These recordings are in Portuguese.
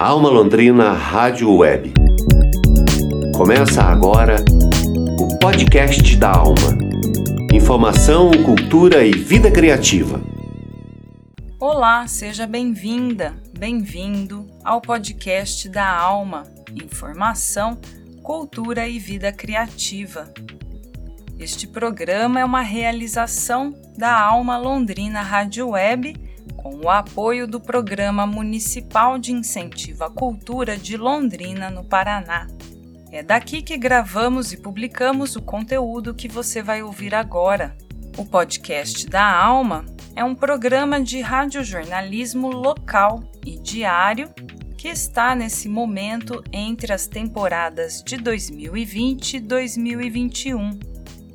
Alma Londrina Rádio Web. Começa agora o podcast da Alma. Informação, cultura e vida criativa. Olá, seja bem-vinda, bem-vindo ao podcast da Alma. Informação, cultura e vida criativa. Este programa é uma realização da Alma Londrina Rádio Web com o apoio do Programa Municipal de Incentivo à Cultura de Londrina, no Paraná. É daqui que gravamos e publicamos o conteúdo que você vai ouvir agora. O podcast da Alma é um programa de radiojornalismo local e diário que está nesse momento entre as temporadas de 2020 e 2021.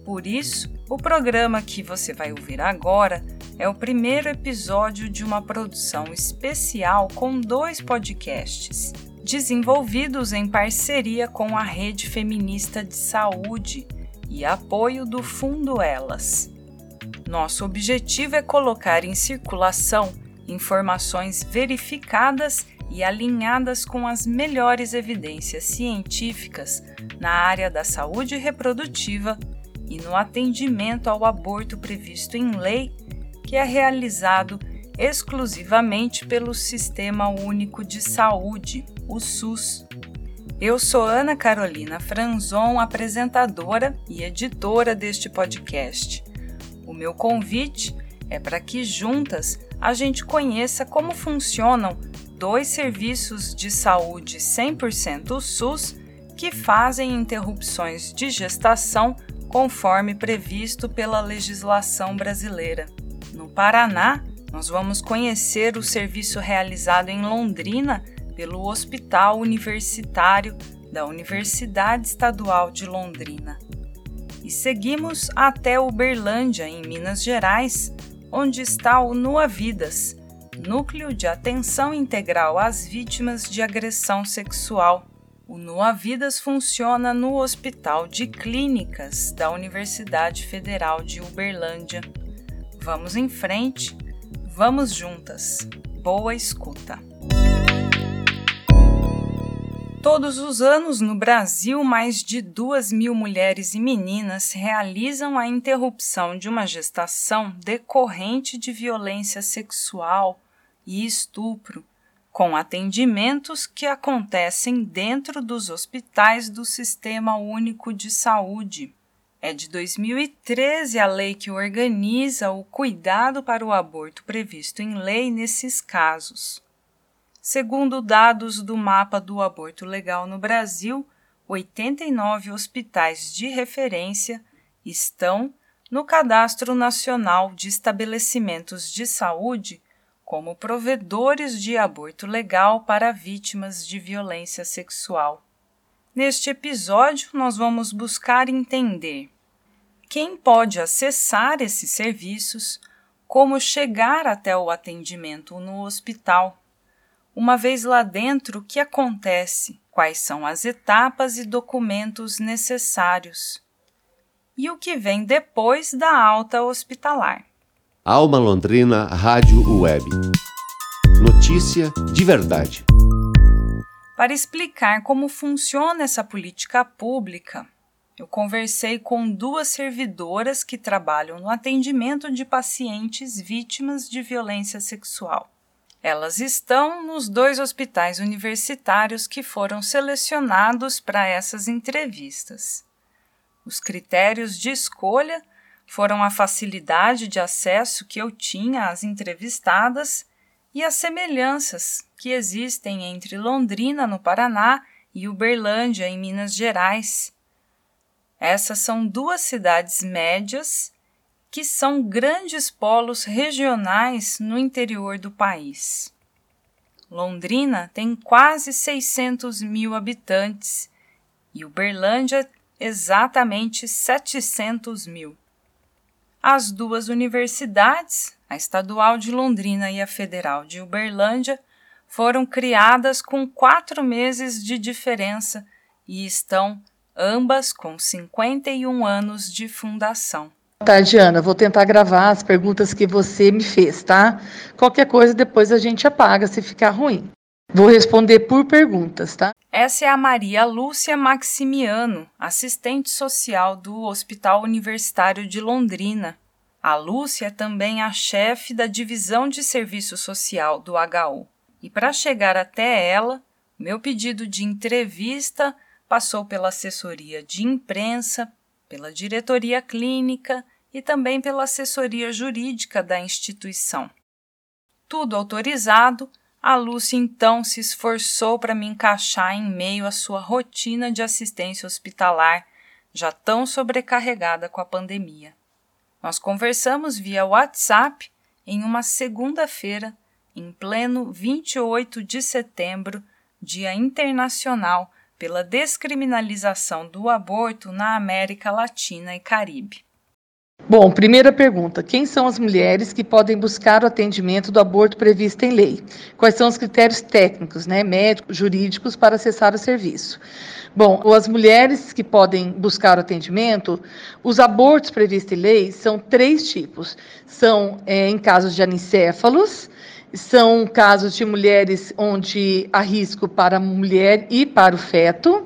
Por isso, o programa que você vai ouvir agora é o primeiro episódio de uma produção especial com dois podcasts, desenvolvidos em parceria com a Rede Feminista de Saúde e apoio do Fundo Elas. Nosso objetivo é colocar em circulação informações verificadas e alinhadas com as melhores evidências científicas na área da saúde reprodutiva e no atendimento ao aborto previsto em lei que é realizado exclusivamente pelo Sistema Único de Saúde, o SUS. Eu sou Ana Carolina Franzon, apresentadora e editora deste podcast. O meu convite é para que juntas a gente conheça como funcionam dois serviços de saúde 100% SUS que fazem interrupções de gestação conforme previsto pela legislação brasileira. No Paraná, nós vamos conhecer o serviço realizado em Londrina pelo Hospital Universitário da Universidade Estadual de Londrina. E seguimos até Uberlândia, em Minas Gerais, onde está o Nua Vidas, Núcleo de Atenção Integral às Vítimas de Agressão Sexual. O Nua Vidas funciona no Hospital de Clínicas da Universidade Federal de Uberlândia. Vamos em frente, vamos juntas. Boa escuta. Todos os anos no Brasil, mais de duas mil mulheres e meninas realizam a interrupção de uma gestação decorrente de violência sexual e estupro, com atendimentos que acontecem dentro dos hospitais do Sistema Único de Saúde. É de 2013 a lei que organiza o cuidado para o aborto previsto em lei nesses casos. Segundo dados do mapa do aborto legal no Brasil, 89 hospitais de referência estão no Cadastro Nacional de Estabelecimentos de Saúde como provedores de aborto legal para vítimas de violência sexual. Neste episódio, nós vamos buscar entender quem pode acessar esses serviços, como chegar até o atendimento no hospital. Uma vez lá dentro, o que acontece? Quais são as etapas e documentos necessários? E o que vem depois da alta hospitalar? Alma Londrina Rádio Web. Notícia de verdade. Para explicar como funciona essa política pública, eu conversei com duas servidoras que trabalham no atendimento de pacientes vítimas de violência sexual. Elas estão nos dois hospitais universitários que foram selecionados para essas entrevistas. Os critérios de escolha foram a facilidade de acesso que eu tinha às entrevistadas e as semelhanças que existem entre Londrina, no Paraná, e Uberlândia, em Minas Gerais essas são duas cidades médias que são grandes polos regionais no interior do país. Londrina tem quase 600 mil habitantes e Uberlândia exatamente 700 mil. As duas universidades, a Estadual de Londrina e a Federal de Uberlândia, foram criadas com quatro meses de diferença e estão ambas com 51 anos de fundação. Boa tarde, Ana. Vou tentar gravar as perguntas que você me fez, tá? Qualquer coisa depois a gente apaga se ficar ruim. Vou responder por perguntas, tá? Essa é a Maria Lúcia Maximiano, assistente social do Hospital Universitário de Londrina. A Lúcia é também a chefe da divisão de serviço social do HU. E para chegar até ela, meu pedido de entrevista passou pela assessoria de imprensa, pela diretoria clínica e também pela assessoria jurídica da instituição. Tudo autorizado, a Lúcia então se esforçou para me encaixar em meio à sua rotina de assistência hospitalar, já tão sobrecarregada com a pandemia. Nós conversamos via WhatsApp em uma segunda-feira, em pleno 28 de setembro, Dia Internacional pela Descriminalização do Aborto na América Latina e Caribe. Bom, primeira pergunta: quem são as mulheres que podem buscar o atendimento do aborto previsto em lei? Quais são os critérios técnicos, né, médicos, jurídicos para acessar o serviço? Bom, as mulheres que podem buscar o atendimento, os abortos previstos em lei são três tipos: são é, em casos de anicéfalos, são casos de mulheres onde há risco para a mulher e para o feto,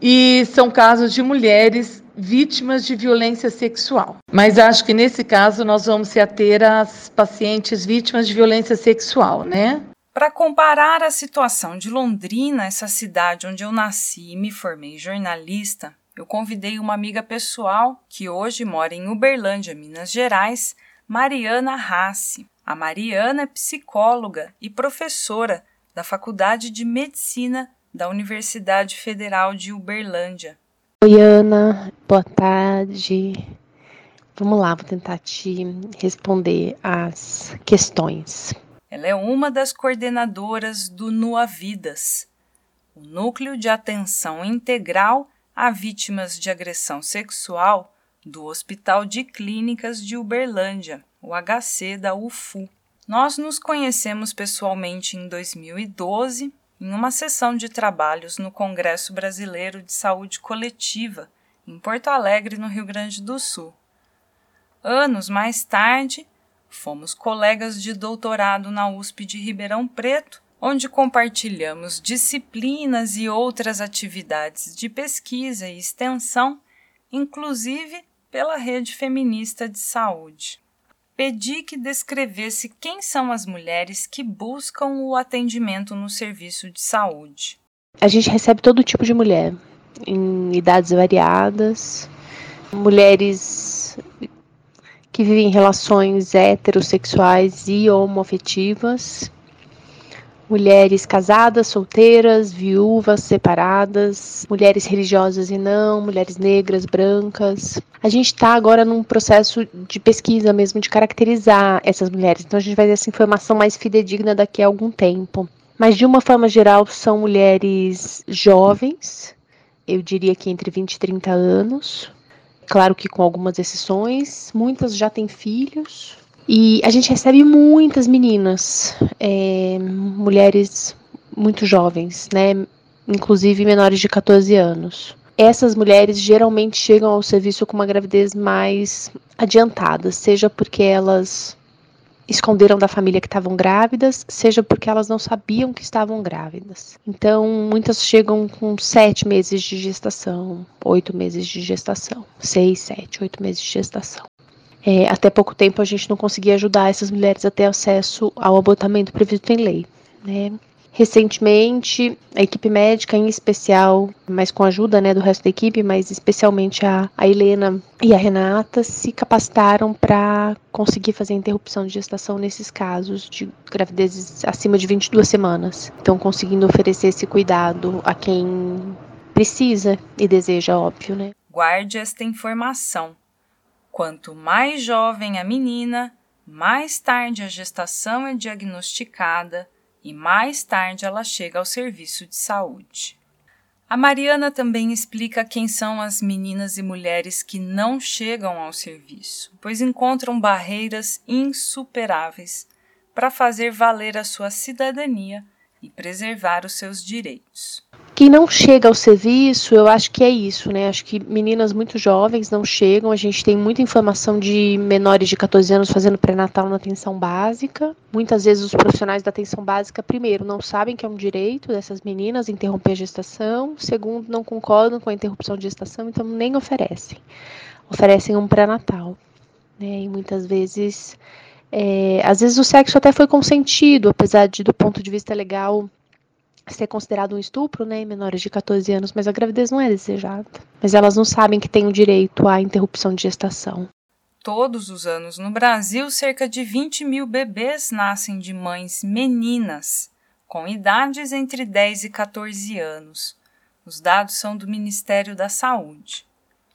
e são casos de mulheres vítimas de violência sexual. Mas acho que nesse caso nós vamos se ater às pacientes vítimas de violência sexual, né? Para comparar a situação de Londrina, essa cidade onde eu nasci e me formei jornalista, eu convidei uma amiga pessoal que hoje mora em Uberlândia, Minas Gerais, Mariana Rassi. A Mariana é psicóloga e professora da Faculdade de Medicina da Universidade Federal de Uberlândia. Oi, Ana, boa tarde. Vamos lá, vou tentar te responder as questões. Ela é uma das coordenadoras do NUA Vidas, o Núcleo de Atenção Integral a Vítimas de Agressão Sexual do Hospital de Clínicas de Uberlândia, o HC da UFU. Nós nos conhecemos pessoalmente em 2012 em uma sessão de trabalhos no Congresso Brasileiro de Saúde Coletiva, em Porto Alegre, no Rio Grande do Sul. Anos mais tarde, fomos colegas de doutorado na USP de Ribeirão Preto, onde compartilhamos disciplinas e outras atividades de pesquisa e extensão, inclusive pela Rede Feminista de Saúde pedi que descrevesse quem são as mulheres que buscam o atendimento no serviço de saúde. A gente recebe todo tipo de mulher, em idades variadas, mulheres que vivem relações heterossexuais e homoafetivas, mulheres casadas, solteiras, viúvas, separadas, mulheres religiosas e não, mulheres negras, brancas. A gente está agora num processo de pesquisa mesmo, de caracterizar essas mulheres. Então a gente vai ter essa informação mais fidedigna daqui a algum tempo. Mas de uma forma geral, são mulheres jovens, eu diria que entre 20 e 30 anos. Claro que com algumas exceções, muitas já têm filhos, e a gente recebe muitas meninas, é, mulheres muito jovens, né? Inclusive menores de 14 anos. Essas mulheres geralmente chegam ao serviço com uma gravidez mais adiantada, seja porque elas esconderam da família que estavam grávidas, seja porque elas não sabiam que estavam grávidas. Então, muitas chegam com sete meses de gestação, oito meses de gestação, seis, sete, oito meses de gestação. É, até pouco tempo a gente não conseguia ajudar essas mulheres a ter acesso ao abortamento previsto em lei. Né? Recentemente, a equipe médica, em especial, mas com a ajuda né, do resto da equipe, mas especialmente a, a Helena e a Renata, se capacitaram para conseguir fazer interrupção de gestação nesses casos de gravidezes acima de 22 semanas. Então, conseguindo oferecer esse cuidado a quem precisa e deseja, óbvio, né? Guarde esta informação Quanto mais jovem a menina, mais tarde a gestação é diagnosticada e mais tarde ela chega ao serviço de saúde. A Mariana também explica quem são as meninas e mulheres que não chegam ao serviço, pois encontram barreiras insuperáveis para fazer valer a sua cidadania e preservar os seus direitos. Quem não chega ao serviço, eu acho que é isso, né? Acho que meninas muito jovens não chegam. A gente tem muita informação de menores de 14 anos fazendo pré-natal na atenção básica. Muitas vezes os profissionais da atenção básica, primeiro, não sabem que é um direito dessas meninas interromper a gestação. Segundo, não concordam com a interrupção de gestação, então nem oferecem. Oferecem um pré-natal. Né? E muitas vezes, é, às vezes o sexo até foi consentido, apesar de, do ponto de vista legal, ser considerado um estupro, né, em menores de 14 anos, mas a gravidez não é desejada. Mas elas não sabem que têm o direito à interrupção de gestação. Todos os anos no Brasil, cerca de 20 mil bebês nascem de mães meninas, com idades entre 10 e 14 anos. Os dados são do Ministério da Saúde.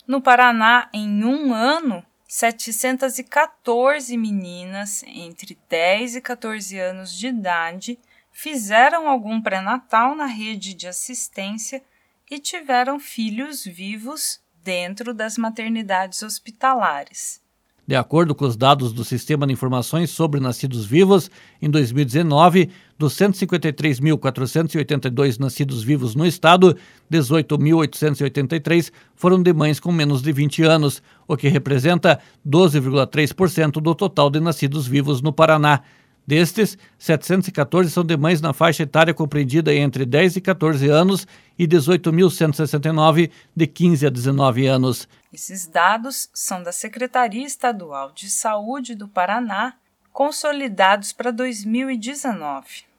No Paraná, em um ano, 714 meninas entre 10 e 14 anos de idade fizeram algum pré-natal na rede de assistência e tiveram filhos vivos dentro das maternidades hospitalares. De acordo com os dados do Sistema de Informações sobre Nascidos Vivos, em 2019, dos 153.482 nascidos vivos no estado, 18.883 foram de mães com menos de 20 anos, o que representa 12,3% do total de nascidos vivos no Paraná. Destes, 714 são de mães na faixa etária compreendida entre 10 e 14 anos e 18.169 de 15 a 19 anos. Esses dados são da Secretaria Estadual de Saúde do Paraná, consolidados para 2019.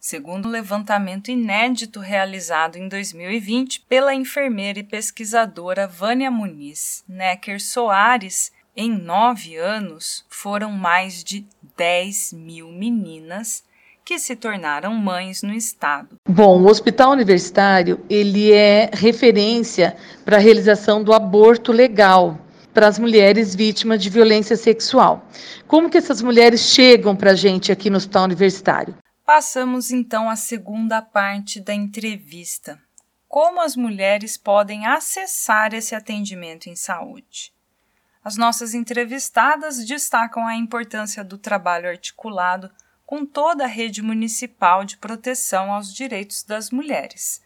Segundo um levantamento inédito realizado em 2020 pela enfermeira e pesquisadora Vânia Muniz Necker Soares, em nove anos foram mais de 10 mil meninas que se tornaram mães no estado. Bom, o Hospital Universitário ele é referência para a realização do aborto legal para as mulheres vítimas de violência sexual. Como que essas mulheres chegam para a gente aqui no Hospital Universitário? Passamos então à segunda parte da entrevista. Como as mulheres podem acessar esse atendimento em saúde? As nossas entrevistadas destacam a importância do trabalho articulado com toda a rede municipal de proteção aos direitos das mulheres.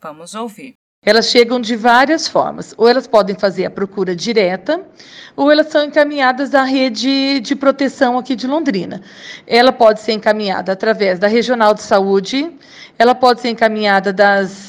Vamos ouvir. Elas chegam de várias formas. Ou elas podem fazer a procura direta, ou elas são encaminhadas da rede de proteção aqui de Londrina. Ela pode ser encaminhada através da Regional de Saúde, ela pode ser encaminhada das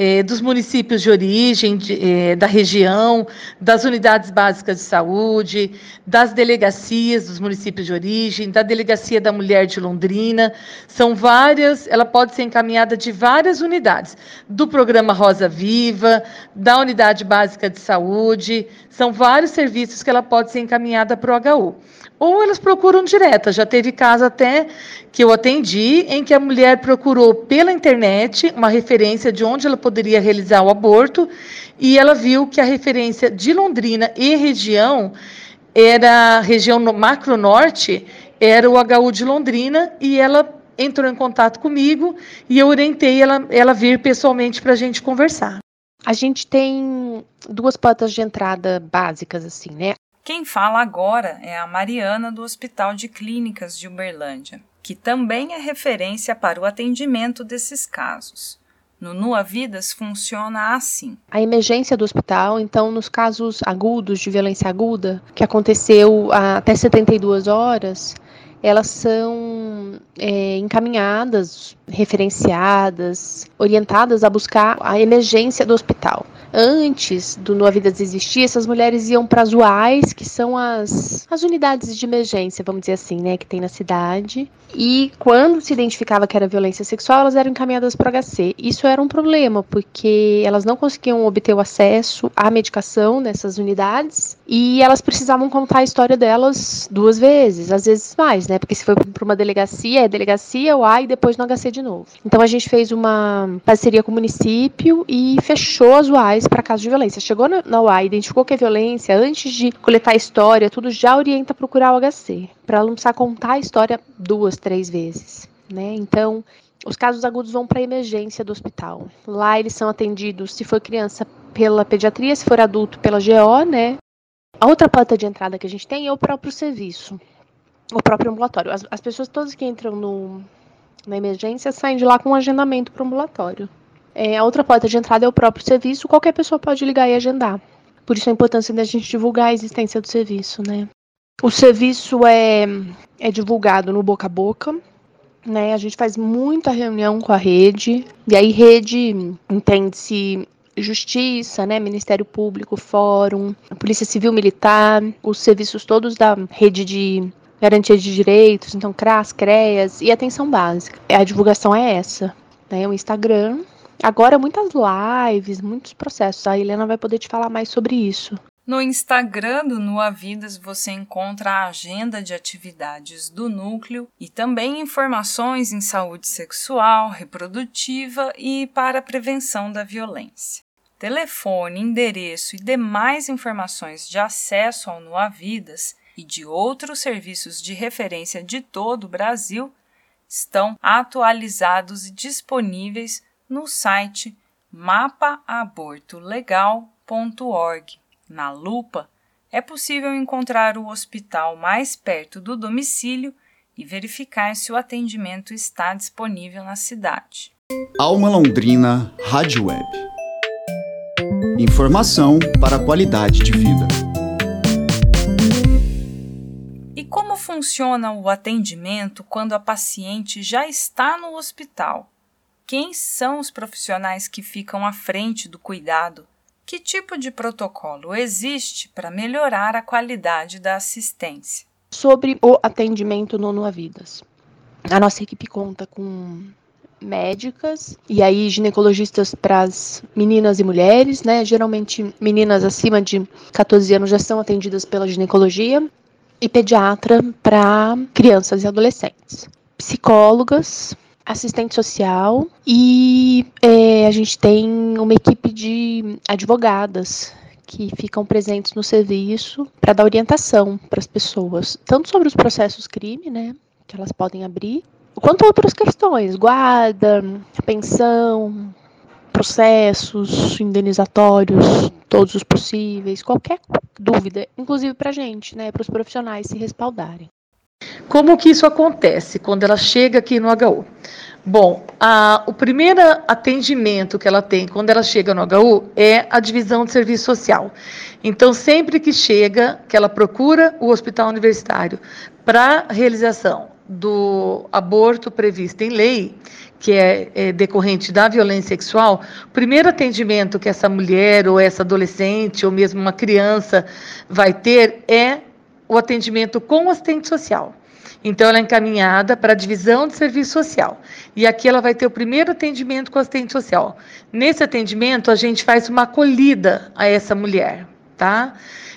é, dos municípios de origem, de, é, da região, das unidades básicas de saúde, das delegacias dos municípios de origem, da Delegacia da Mulher de Londrina. São várias, ela pode ser encaminhada de várias unidades, do programa Rosa Viva, da Unidade Básica de Saúde, são vários serviços que ela pode ser encaminhada para o HU ou elas procuram direta. Já teve caso até que eu atendi em que a mulher procurou pela internet uma referência de onde ela poderia realizar o aborto e ela viu que a referência de Londrina e região era a região no macro norte, era o HU de Londrina e ela entrou em contato comigo e eu orientei ela, ela vir pessoalmente para a gente conversar. A gente tem duas portas de entrada básicas, assim, né? Quem fala agora é a Mariana do Hospital de Clínicas de Uberlândia, que também é referência para o atendimento desses casos. No Nua Vidas funciona assim. A emergência do hospital, então, nos casos agudos de violência aguda, que aconteceu até 72 horas, elas são é, encaminhadas, referenciadas, orientadas a buscar a emergência do hospital antes do Nua Vidas existir, essas mulheres iam para as UAIs, que são as, as unidades de emergência, vamos dizer assim, né, que tem na cidade. E quando se identificava que era violência sexual, elas eram encaminhadas para o HC. Isso era um problema, porque elas não conseguiam obter o acesso à medicação nessas unidades e elas precisavam contar a história delas duas vezes, às vezes mais, né? Porque se foi para uma delegacia, é delegacia, o A e depois no HC de novo. Então a gente fez uma parceria com o município e fechou as UAIs para casos de violência. Chegou na UAI, identificou que é violência, antes de coletar a história, tudo já orienta a procurar o HC, para ela não precisar contar a história duas, três vezes. Né? Então, os casos agudos vão para a emergência do hospital. Lá eles são atendidos, se for criança, pela pediatria, se for adulto, pela GO, né? A outra porta de entrada que a gente tem é o próprio serviço, o próprio ambulatório. As, as pessoas todas que entram no, na emergência saem de lá com um agendamento para o ambulatório É, a outra porta de entrada é o próprio serviço, qualquer pessoa pode ligar e agendar. Por isso a importância da gente divulgar a existência do serviço, né? O serviço é, é divulgado no boca a boca, né? A gente faz muita reunião com a rede, e aí rede entende-se Justiça, né, Ministério Público, Fórum, Polícia Civil Militar, os serviços todos da rede de garantia de direitos, então CRAS, CREAS e atenção básica. A divulgação é essa, né, o Instagram. Agora muitas lives, muitos processos. A Helena vai poder te falar mais sobre isso. No Instagram do Nua Vidas você encontra a agenda de atividades do núcleo e também informações em saúde sexual, reprodutiva e para a prevenção da violência. Telefone, endereço e demais informações de acesso ao Nua Vidas e de outros serviços de referência de todo o Brasil estão atualizados e disponíveis no site mapaabortolegal.org. Na lupa, é possível encontrar o hospital mais perto do domicílio e verificar se o atendimento está disponível na cidade. Alma Londrina Rádio Web. Informação para a qualidade de vida. E como funciona o atendimento quando a paciente já está no hospital? Quem são os profissionais que ficam à frente do cuidado? Que tipo de protocolo existe para melhorar a qualidade da assistência? Sobre o atendimento no Nua Vidas. A nossa equipe conta com médicas e aí ginecologistas para as meninas e mulheres, né? Geralmente meninas acima de 14 anos já são atendidas pela ginecologia e pediatra para crianças e adolescentes. Psicólogas, assistente social e é, a gente tem uma equipe de advogadas que ficam presentes no serviço para dar orientação para as pessoas, tanto sobre os processos crime, né, que elas podem abrir, quanto outras questões, guarda, pensão, processos indenizatórios, todos os possíveis, qualquer dúvida, inclusive para a gente, né, para os profissionais se respaldarem. Como que isso acontece quando ela chega aqui no HU? Bom, a, o primeiro atendimento que ela tem quando ela chega no HU é a divisão de serviço social. Então, sempre que chega, que ela procura o hospital universitário para realização do aborto previsto em lei, que é, é, decorrente da violência sexual, o primeiro atendimento que essa mulher ou essa adolescente ou mesmo uma criança vai ter é o atendimento com o assistente social. Então, ela é encaminhada para a divisão de serviço social. E aqui ela vai ter o primeiro atendimento com o assistente social. Nesse atendimento, a gente faz uma acolhida a essa mulher, tá?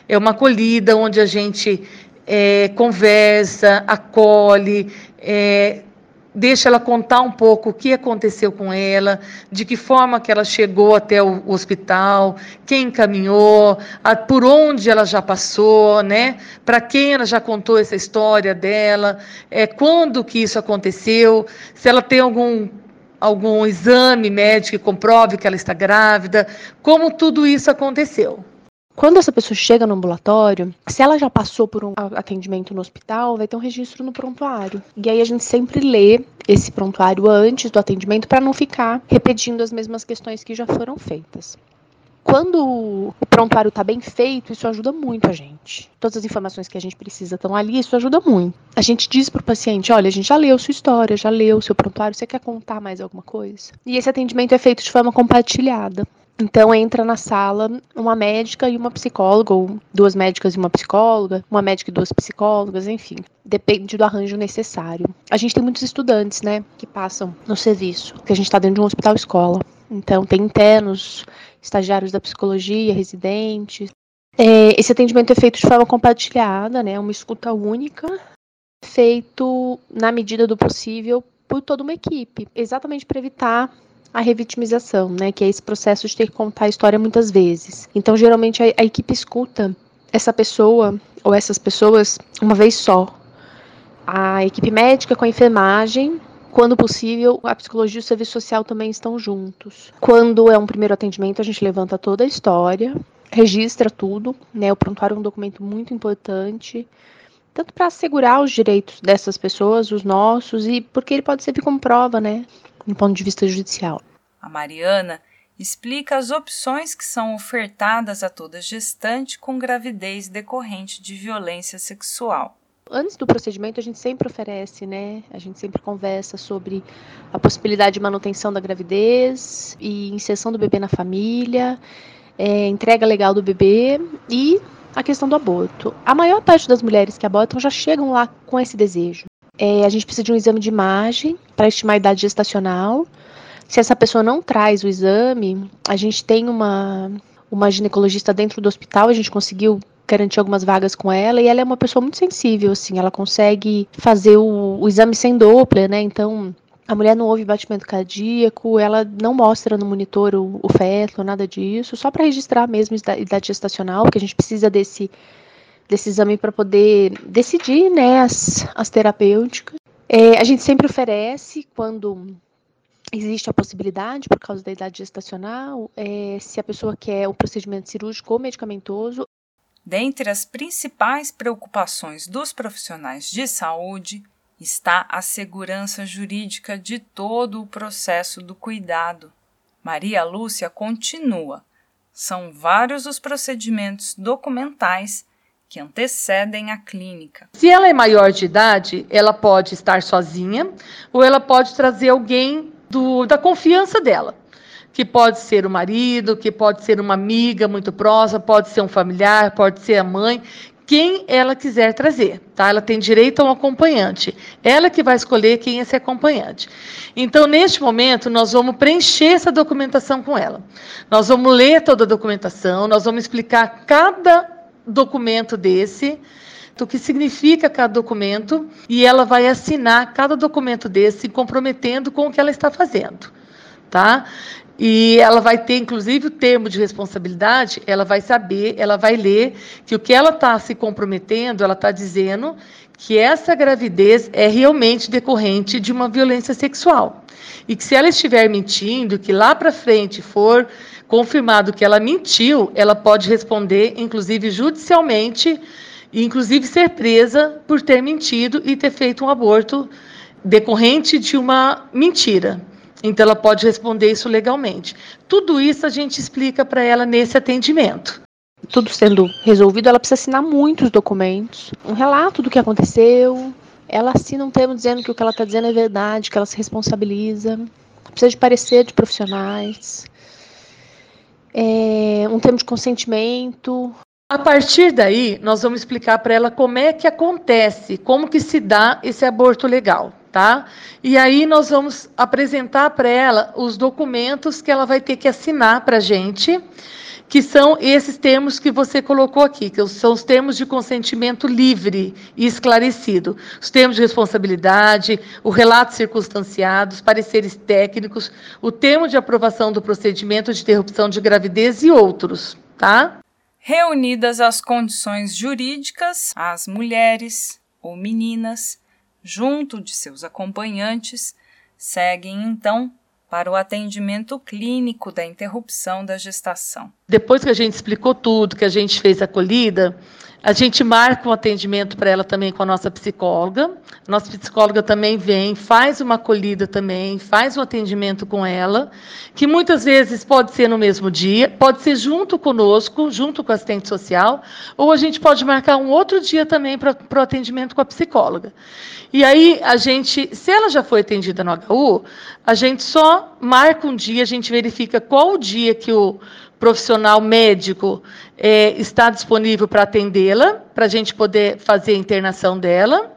É uma acolhida onde a gente é, conversa, acolhe, é, deixa ela contar um pouco o que aconteceu com ela, de que forma que ela chegou até o hospital, quem encaminhou, a, por onde ela já passou, né? Para quem ela já contou essa história dela, é, quando que isso aconteceu, se ela tem algum algum exame médico que comprove que ela está grávida, como tudo isso aconteceu. Quando essa pessoa chega no ambulatório, se ela já passou por um atendimento no hospital, vai ter um registro no prontuário. E aí a gente sempre lê esse prontuário antes do atendimento para não ficar repetindo as mesmas questões que já foram feitas. Quando o prontuário está bem feito, isso ajuda muito a gente. Todas as informações que a gente precisa estão ali, isso ajuda muito. A gente diz para o paciente: olha, a gente já leu sua história, já leu seu prontuário, você quer contar mais alguma coisa? E esse atendimento é feito de forma compartilhada. Então entra na sala uma médica e uma psicóloga, ou duas médicas e uma psicóloga, uma médica e duas psicólogas, enfim. Depende do arranjo necessário. A gente tem muitos estudantes, né, que passam no serviço, que a gente está dentro de um hospital escola. Então tem internos, estagiários da psicologia, residentes. É, esse atendimento é feito de forma compartilhada, né, uma escuta única, feito na medida do possível por toda uma equipe, exatamente para evitar a revitimização, né, que é esse processo de ter que contar a história muitas vezes. Então, geralmente a, a equipe escuta essa pessoa ou essas pessoas uma vez só. A equipe médica com a enfermagem, quando possível, a psicologia e o serviço social também estão juntos. Quando é um primeiro atendimento, a gente levanta toda a história, registra tudo, né? O prontuário é um documento muito importante, tanto para assegurar os direitos dessas pessoas, os nossos, e porque ele pode servir como prova, né? Do ponto de vista judicial. A Mariana explica as opções que são ofertadas a toda gestante com gravidez decorrente de violência sexual. Antes do procedimento, a gente sempre oferece, né? A gente sempre conversa sobre a possibilidade de manutenção da gravidez e inserção do bebê na família, é, entrega legal do bebê e a questão do aborto. A maior parte das mulheres que abortam já chegam lá com esse desejo. É, a gente precisa de um exame de imagem para estimar a idade gestacional. Se essa pessoa não traz o exame, a gente tem uma, uma ginecologista dentro do hospital, a gente conseguiu garantir algumas vagas com ela e ela é uma pessoa muito sensível, assim, ela consegue fazer o, o exame sem Doppler, né? Então, a mulher não ouve batimento cardíaco, ela não mostra no monitor o, o feto, nada disso, só para registrar mesmo a idade gestacional, porque a gente precisa desse desse exame para poder decidir né, as, as terapêuticas. É, a gente sempre oferece quando existe a possibilidade, por causa da idade gestacional, é, se a pessoa quer o procedimento cirúrgico ou medicamentoso. Dentre as principais preocupações dos profissionais de saúde está a segurança jurídica de todo o processo do cuidado. Maria Lúcia continua. São vários os procedimentos documentais que antecedem a clínica. Se ela é maior de idade, ela pode estar sozinha ou ela pode trazer alguém do, da confiança dela. Que pode ser o marido, que pode ser uma amiga muito próxima, pode ser um familiar, pode ser a mãe, quem ela quiser trazer, tá? Ela tem direito a um acompanhante. Ela que vai escolher quem é esse acompanhante. Então, neste momento, nós vamos preencher essa documentação com ela. Nós vamos ler toda a documentação, nós vamos explicar cada documento desse, o que significa cada documento, e ela vai assinar cada documento desse, comprometendo com o que ela está fazendo. Tá? E ela vai ter, inclusive, o termo de responsabilidade, ela vai saber, ela vai ler que o que ela está se comprometendo, ela está dizendo que essa gravidez é realmente decorrente de uma violência sexual. E que se ela estiver mentindo, que lá para frente for confirmado que ela mentiu, ela pode responder, inclusive judicialmente, e inclusive ser presa por ter mentido e ter feito um aborto decorrente de uma mentira. Então, ela pode responder isso legalmente. Tudo isso a gente explica para ela nesse atendimento. Tudo sendo resolvido, ela precisa assinar muitos documentos, um relato do que aconteceu. Ela assina um termo dizendo que o que ela está dizendo é verdade, que ela se responsabiliza. Precisa de parecer de profissionais é, um termo de consentimento. A partir daí, nós vamos explicar para ela como é que acontece, como que se dá esse aborto legal, tá? E aí nós vamos apresentar para ela os documentos que ela vai ter que assinar para a gente que são esses termos que você colocou aqui, que são os termos de consentimento livre e esclarecido, os termos de responsabilidade, o relato circunstanciado, os pareceres técnicos, o termo de aprovação do procedimento de interrupção de gravidez e outros, tá? Reunidas as condições jurídicas, as mulheres ou meninas, junto de seus acompanhantes, seguem então para o atendimento clínico da interrupção da gestação. Depois que a gente explicou tudo, que a gente fez a acolhida, a gente marca um atendimento para ela também com a nossa psicóloga. Nossa psicóloga também vem, faz uma acolhida também, faz um atendimento com ela, que muitas vezes pode ser no mesmo dia, pode ser junto conosco, junto com a assistente social, ou a gente pode marcar um outro dia também para o atendimento com a psicóloga. E aí a gente, se ela já foi atendida no HU, a gente só marca um dia, a gente verifica qual o dia que o profissional médico é, está disponível para atendê-la, para a gente poder fazer a internação dela,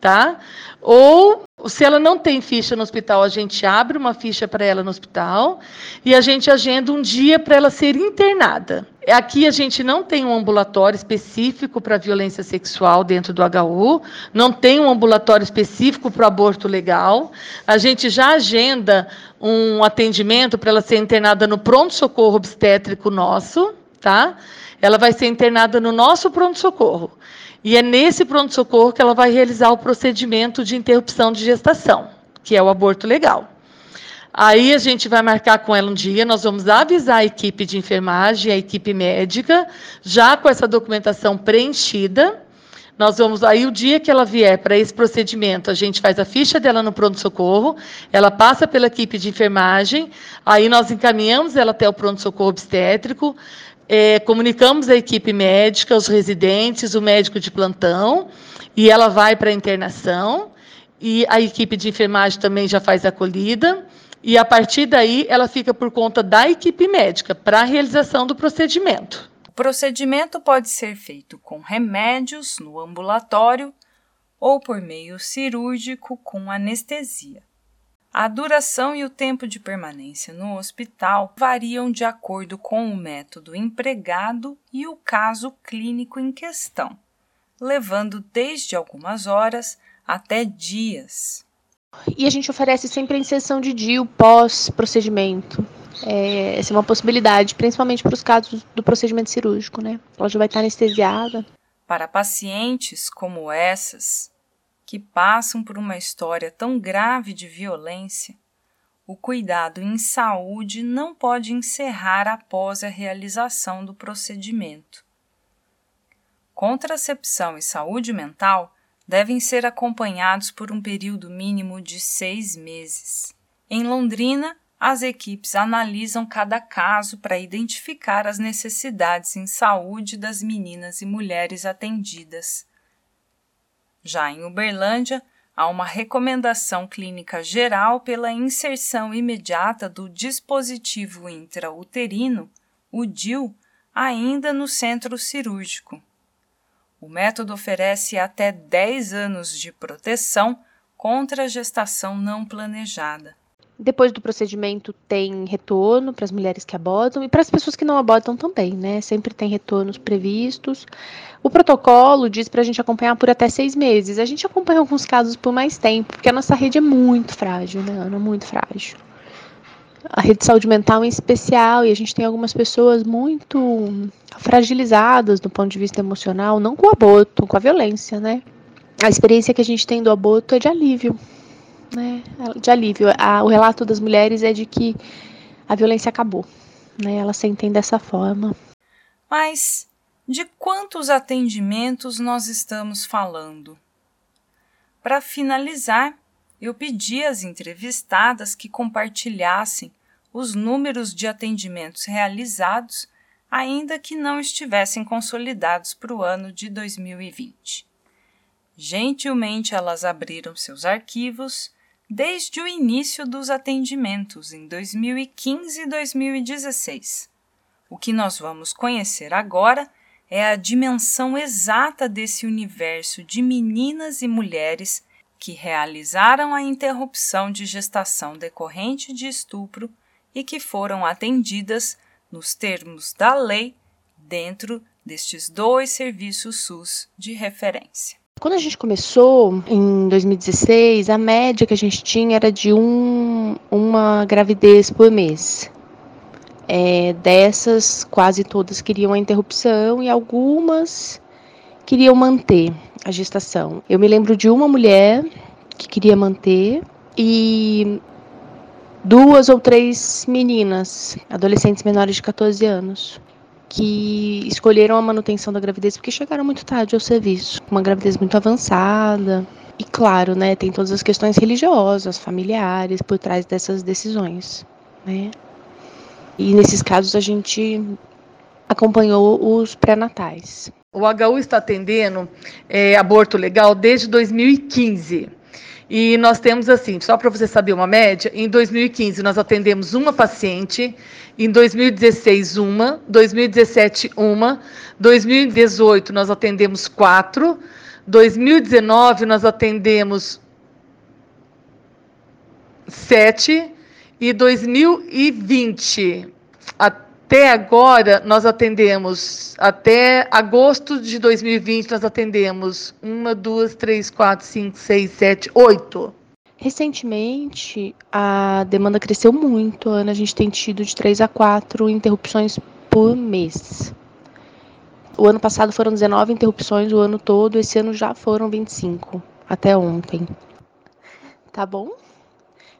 tá? Ou se ela não tem ficha no hospital, a gente abre uma ficha para ela no hospital e a gente agenda um dia para ela ser internada. Aqui a gente não tem um ambulatório específico para violência sexual dentro do HU, não tem um ambulatório específico para aborto legal. A gente já agenda um atendimento para ela ser internada no pronto-socorro obstétrico nosso, tá? Ela vai ser internada no nosso pronto-socorro. E é nesse pronto-socorro que ela vai realizar o procedimento de interrupção de gestação, que é o aborto legal. Aí a gente vai marcar com ela um dia, nós vamos avisar a equipe de enfermagem, a equipe médica, já com essa documentação preenchida, Nós vamos aí o dia que ela vier para esse procedimento, a gente faz a ficha dela no pronto socorro, ela passa pela equipe de enfermagem, aí nós encaminhamos ela até o pronto socorro obstétrico, é, comunicamos a equipe médica, os residentes, o médico de plantão, e ela vai para a internação, e a equipe de enfermagem também já faz a acolhida, e a partir daí ela fica por conta da equipe médica para a realização do procedimento. O procedimento pode ser feito com remédios no ambulatório ou por meio cirúrgico com anestesia. A duração e o tempo de permanência no hospital variam de acordo com o método empregado e o caso clínico em questão, levando desde algumas horas até dias. E a gente oferece sempre a inserção de DIU pós-procedimento. É, essa é uma possibilidade, principalmente para os casos do procedimento cirúrgico, né? Ela já vai estar anestesiada. Para pacientes como essas, que passam por uma história tão grave de violência, o cuidado em saúde não pode encerrar após a realização do procedimento. Contracepção e saúde mental devem ser acompanhados por um período mínimo de seis meses. Em Londrina, as equipes analisam cada caso para identificar as necessidades em saúde das meninas e mulheres atendidas. Já em Uberlândia, há uma recomendação clínica geral pela inserção imediata do dispositivo intrauterino, o DIL, ainda no centro cirúrgico. O método oferece até 10 anos de proteção contra a gestação não planejada. Depois do procedimento tem retorno para as mulheres que abortam e para as pessoas que não abortam também, né? Sempre tem retornos previstos. O protocolo diz para a gente acompanhar por até seis meses. A gente acompanha alguns casos por mais tempo, porque a nossa rede é muito frágil, né, Ana? Muito frágil. A rede de saúde mental em especial, e a gente tem algumas pessoas muito fragilizadas do ponto de vista emocional, não com o aborto, com a violência, né? A experiência que a gente tem do aborto é de alívio, né, de alívio. A, o relato das mulheres é de que a violência acabou, né, elas sentem dessa forma. Mas de quantos atendimentos nós estamos falando? Para finalizar, eu pedi às entrevistadas que compartilhassem os números de atendimentos realizados, ainda que não estivessem consolidados para o ano de 2020. Gentilmente elas abriram seus arquivos desde o início dos atendimentos em 2015 e 2016. O que nós vamos conhecer agora é a dimensão exata desse universo de meninas e mulheres que realizaram a interrupção de gestação decorrente de estupro e que foram atendidas nos termos da lei dentro destes dois serviços SUS de referência. Quando a gente começou, em 2016, a média que a gente tinha era de um, uma gravidez por mês. É, dessas, quase todas queriam a interrupção e algumas queriam manter a gestação. Eu me lembro de uma mulher que queria manter e duas ou três meninas, adolescentes menores de 14 anos, que escolheram a manutenção da gravidez porque chegaram muito tarde ao serviço, uma gravidez muito avançada. E claro, né, tem todas as questões religiosas, familiares por trás dessas decisões, né? E nesses casos a gente acompanhou os pré-natais. O HU está atendendo é, aborto legal desde 2015. E nós temos assim, só para você saber uma média, em 2015 nós atendemos uma paciente, em 2016 uma, 2017 uma, 2018 nós atendemos quatro, 2019 nós atendemos sete e 2020 até agora, nós atendemos, até agosto de 2020, nós atendemos uma, duas, três, quatro, cinco, seis, sete, oito. Recentemente, a demanda cresceu muito, Ana. A gente tem tido de três a quatro interrupções por mês. O ano passado foram 19 interrupções o ano todo, esse ano já foram 25, até ontem. Tá bom?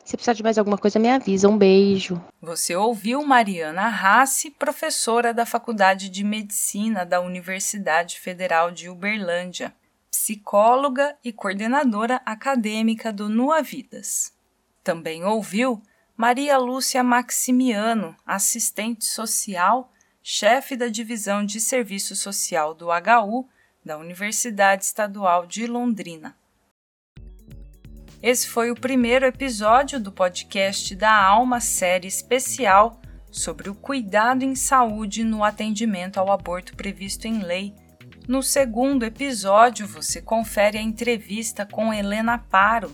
Se precisar de mais alguma coisa, me avisa. Um beijo. Você ouviu Mariana Rassi, professora da Faculdade de Medicina da Universidade Federal de Uberlândia. psicóloga e coordenadora acadêmica do Nua Vidas. Também ouviu Maria Lúcia Maximiano, assistente social, chefe da divisão de serviço social do HU da Universidade Estadual de Londrina. Esse foi o primeiro episódio do podcast da Alma série especial sobre o cuidado em saúde no atendimento ao aborto previsto em lei. No segundo episódio, você confere a entrevista com Helena Paro,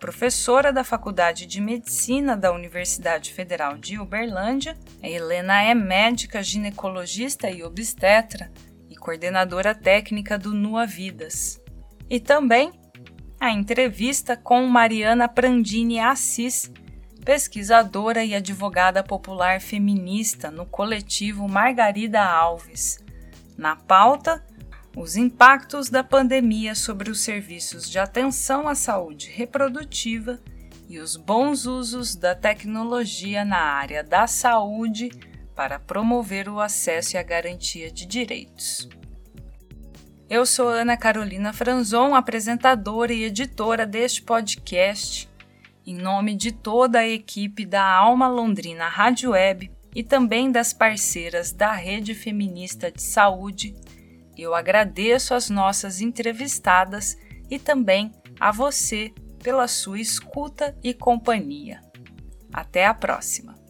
professora da Faculdade de Medicina da Universidade Federal de Uberlândia. Helena é médica, ginecologista e obstetra e coordenadora técnica do Nua Vidas. E também a entrevista com Mariana Prandini Assis, pesquisadora e advogada popular feminista no coletivo Margarida Alves. Na pauta, os impactos da pandemia sobre os serviços de atenção à saúde reprodutiva e os bons usos da tecnologia na área da saúde para promover o acesso e a garantia de direitos. Eu sou Ana Carolina Franzon, apresentadora e editora deste podcast em nome de toda a equipe da Alma Londrina Rádio Web e também das parceiras da Rede Feminista de Saúde, eu agradeço as nossas entrevistadas e também a você pela sua escuta e companhia. Até a próxima!